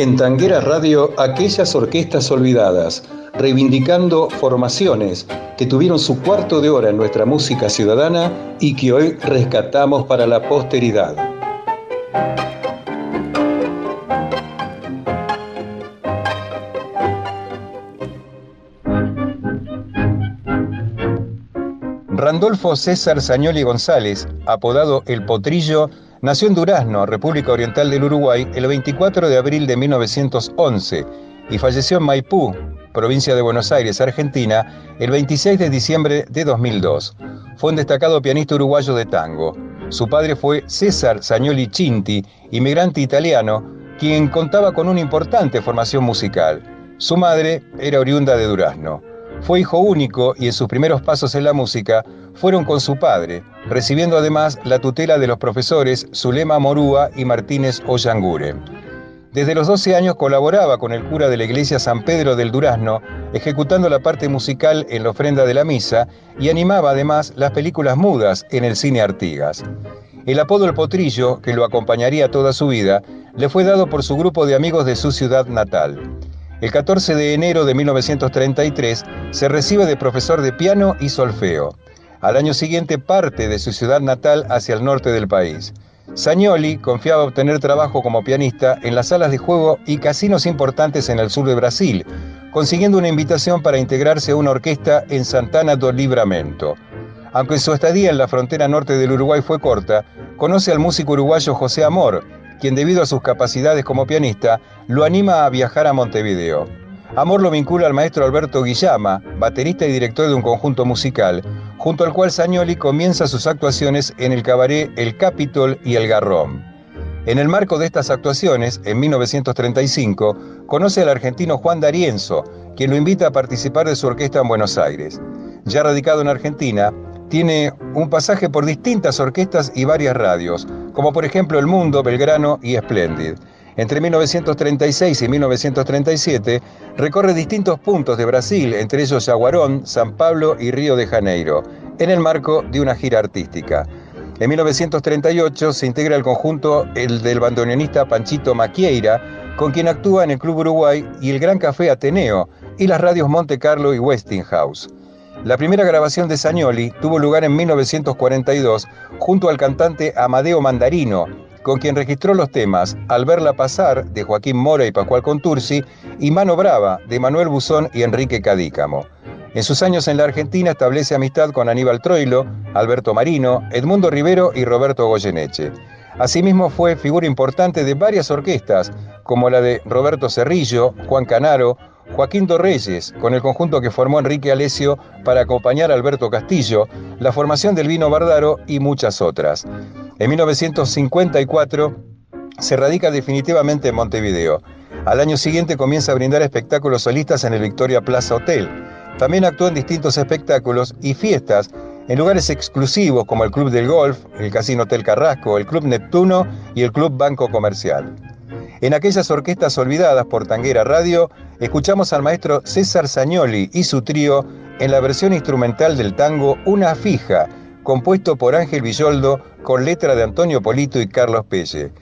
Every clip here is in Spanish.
En Tanguera Radio, aquellas orquestas olvidadas, reivindicando formaciones que tuvieron su cuarto de hora en nuestra música ciudadana y que hoy rescatamos para la posteridad. Randolfo César Sañoli González, apodado El Potrillo, nació en Durazno, República Oriental del Uruguay, el 24 de abril de 1911 y falleció en Maipú, provincia de Buenos Aires, Argentina, el 26 de diciembre de 2002. Fue un destacado pianista uruguayo de tango. Su padre fue César Sañoli Cinti, inmigrante italiano, quien contaba con una importante formación musical. Su madre era oriunda de Durazno. Fue hijo único y en sus primeros pasos en la música fueron con su padre, recibiendo además la tutela de los profesores Zulema Morúa y Martínez Ollangure. Desde los 12 años colaboraba con el cura de la iglesia San Pedro del Durazno, ejecutando la parte musical en la ofrenda de la misa y animaba además las películas mudas en el cine Artigas. El apodo El Potrillo, que lo acompañaría toda su vida, le fue dado por su grupo de amigos de su ciudad natal. El 14 de enero de 1933 se recibe de profesor de piano y solfeo. Al año siguiente parte de su ciudad natal hacia el norte del país. Sagnoli confiaba obtener trabajo como pianista en las salas de juego y casinos importantes en el sur de Brasil, consiguiendo una invitación para integrarse a una orquesta en Santana do Livramento. Aunque su estadía en la frontera norte del Uruguay fue corta, conoce al músico uruguayo José Amor, quien debido a sus capacidades como pianista lo anima a viajar a Montevideo. Amor lo vincula al maestro Alberto Guillama, baterista y director de un conjunto musical, junto al cual Sañoli comienza sus actuaciones en el cabaret El Capitol y El Garrón. En el marco de estas actuaciones, en 1935, conoce al argentino Juan D'Arienzo, quien lo invita a participar de su orquesta en Buenos Aires. Ya radicado en Argentina, tiene un pasaje por distintas orquestas y varias radios, como por ejemplo El Mundo, Belgrano y Splendid. Entre 1936 y 1937 recorre distintos puntos de Brasil, entre ellos Jaguarón, San Pablo y Río de Janeiro, en el marco de una gira artística. En 1938 se integra al conjunto el del bandoneonista Panchito Maquieira, con quien actúa en el Club Uruguay y el Gran Café Ateneo y las radios Monte Carlo y Westinghouse. La primera grabación de Sagnoli tuvo lugar en 1942 junto al cantante Amadeo Mandarino, con quien registró los temas Al verla pasar de Joaquín Mora y Pascual Contursi y Mano Brava de Manuel Buzón y Enrique Cadícamo. En sus años en la Argentina establece amistad con Aníbal Troilo, Alberto Marino, Edmundo Rivero y Roberto Goyeneche. Asimismo fue figura importante de varias orquestas, como la de Roberto Cerrillo, Juan Canaro, Joaquín Torreyes, con el conjunto que formó Enrique Alesio para acompañar a Alberto Castillo, la formación del Vino Bardaro y muchas otras. En 1954 se radica definitivamente en Montevideo. Al año siguiente comienza a brindar espectáculos solistas en el Victoria Plaza Hotel. También actuó en distintos espectáculos y fiestas en lugares exclusivos como el Club del Golf, el Casino Hotel Carrasco, el Club Neptuno y el Club Banco Comercial. En aquellas orquestas olvidadas por Tanguera Radio, escuchamos al maestro César Sagnoli y su trío en la versión instrumental del tango Una Fija, compuesto por Ángel Villoldo con letra de Antonio Polito y Carlos Pelle.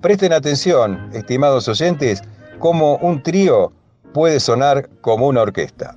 Presten atención, estimados oyentes, cómo un trío puede sonar como una orquesta.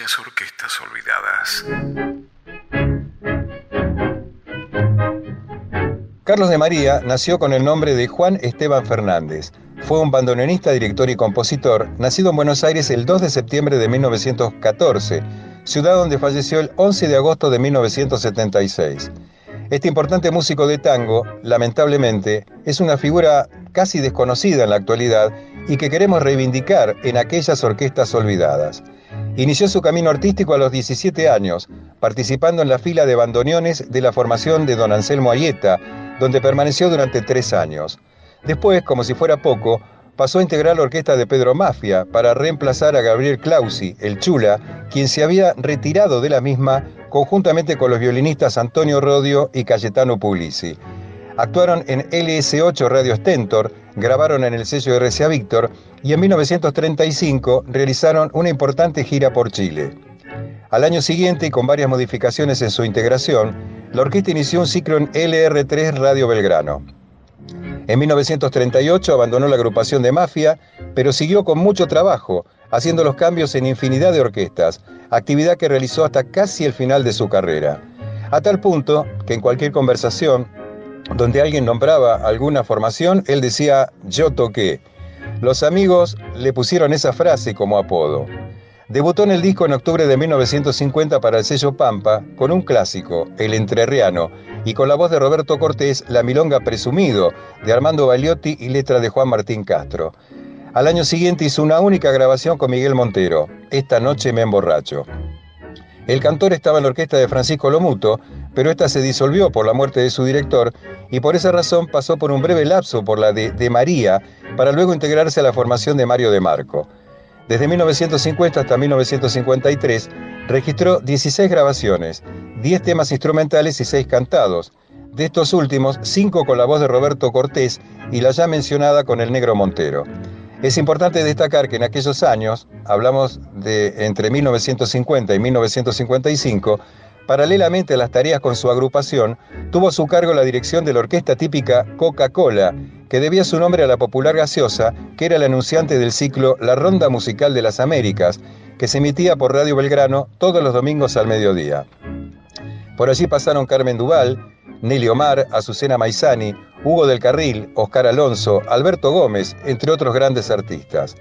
orquestas olvidadas. Carlos de María nació con el nombre de Juan Esteban Fernández. Fue un bandoneonista, director y compositor, nacido en Buenos Aires el 2 de septiembre de 1914, ciudad donde falleció el 11 de agosto de 1976. Este importante músico de tango, lamentablemente, es una figura casi desconocida en la actualidad y que queremos reivindicar en aquellas orquestas olvidadas. Inició su camino artístico a los 17 años, participando en la fila de bandoneones de la formación de don Anselmo Ayeta, donde permaneció durante tres años. Después, como si fuera poco, pasó a integrar la orquesta de Pedro Mafia para reemplazar a Gabriel Clausi, el Chula, quien se había retirado de la misma conjuntamente con los violinistas Antonio Rodio y Cayetano Puglisi. Actuaron en LS8 Radio Stentor, grabaron en el sello RCA Víctor y en 1935 realizaron una importante gira por Chile. Al año siguiente, y con varias modificaciones en su integración, la orquesta inició un ciclo en LR3 Radio Belgrano. En 1938 abandonó la agrupación de Mafia, pero siguió con mucho trabajo, haciendo los cambios en infinidad de orquestas, actividad que realizó hasta casi el final de su carrera. A tal punto que en cualquier conversación donde alguien nombraba alguna formación, él decía yo toqué. Los amigos le pusieron esa frase como apodo. Debutó en el disco en octubre de 1950 para el sello Pampa con un clásico, El Entrerriano, y con la voz de Roberto Cortés, La Milonga Presumido, de Armando Baliotti y letra de Juan Martín Castro. Al año siguiente hizo una única grabación con Miguel Montero, Esta noche me emborracho. El cantor estaba en la orquesta de Francisco Lomuto, pero esta se disolvió por la muerte de su director y por esa razón pasó por un breve lapso por la de, de María para luego integrarse a la formación de Mario de Marco. Desde 1950 hasta 1953 registró 16 grabaciones, 10 temas instrumentales y 6 cantados. De estos últimos, 5 con la voz de Roberto Cortés y la ya mencionada con el Negro Montero. Es importante destacar que en aquellos años, hablamos de entre 1950 y 1955, paralelamente a las tareas con su agrupación, tuvo a su cargo la dirección de la orquesta típica Coca-Cola, que debía su nombre a la popular gaseosa, que era el anunciante del ciclo La Ronda Musical de las Américas, que se emitía por Radio Belgrano todos los domingos al mediodía. Por allí pasaron Carmen Duval, Nelly Omar, Azucena Maizani, Hugo del Carril, Oscar Alonso, Alberto Gómez, entre otros grandes artistas.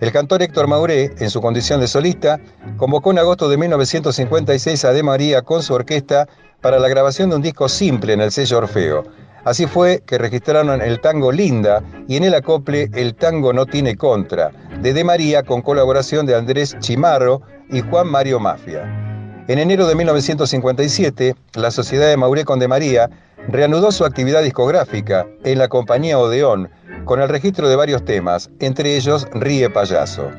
El cantor Héctor Mauré, en su condición de solista, convocó en agosto de 1956 a De María con su orquesta para la grabación de un disco simple en el sello Orfeo. Así fue que registraron el tango Linda y en el acople El tango no tiene contra, de De María con colaboración de Andrés Chimarro y Juan Mario Mafia. En enero de 1957, la Sociedad de Mauré con De María reanudó su actividad discográfica en la compañía Odeón, con el registro de varios temas, entre ellos Ríe Payaso.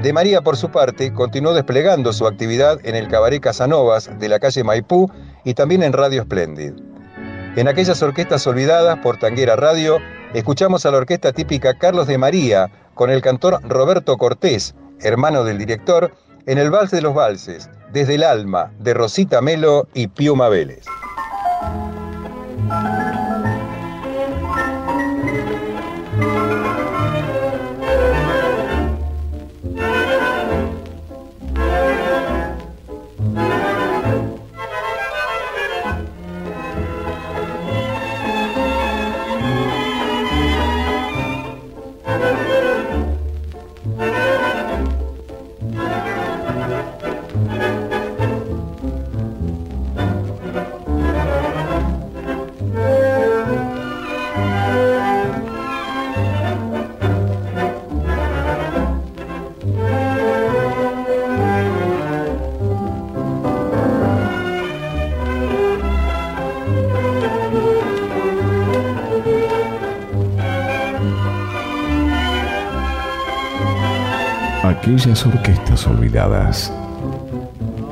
De María, por su parte, continuó desplegando su actividad en el Cabaret Casanovas de la calle Maipú y también en Radio Splendid. En aquellas orquestas olvidadas por Tanguera Radio, escuchamos a la orquesta típica Carlos de María con el cantor Roberto Cortés, hermano del director, en el Vals de los Valses, desde el alma de Rosita Melo y Piuma Vélez. Aquellas orquestas olvidadas.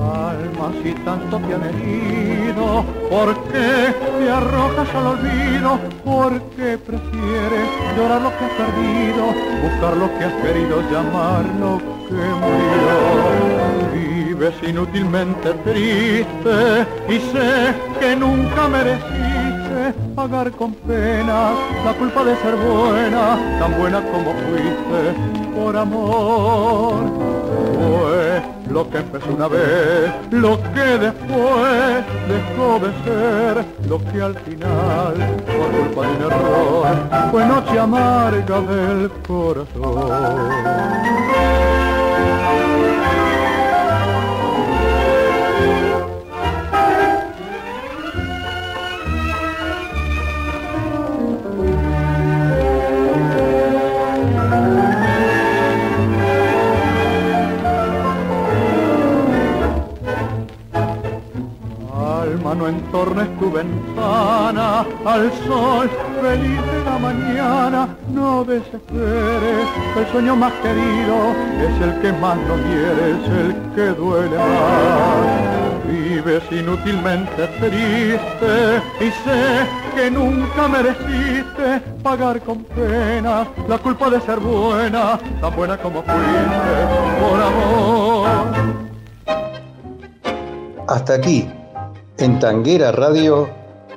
Alma, si tanto te han herido, ¿por qué te arrojas al olvido? ¿Por qué prefieres llorar lo que has perdido, buscar lo que has querido, llamar lo que murió? Vives inútilmente triste y sé que nunca mereciste pagar con pena la culpa de ser buena, tan buena como fuiste por amor. Fue lo que empezó una vez, lo que después dejó de ser, lo que al final, por culpa de un error, fue noche amarga del corazón. Al sol feliz de la mañana. No desesperes, el sueño más querido es el que más nos quiere, es el que duele más. Vives inútilmente triste y sé que nunca mereciste pagar con pena la culpa de ser buena, tan buena como fuiste por amor. Hasta aquí en Tanguera Radio,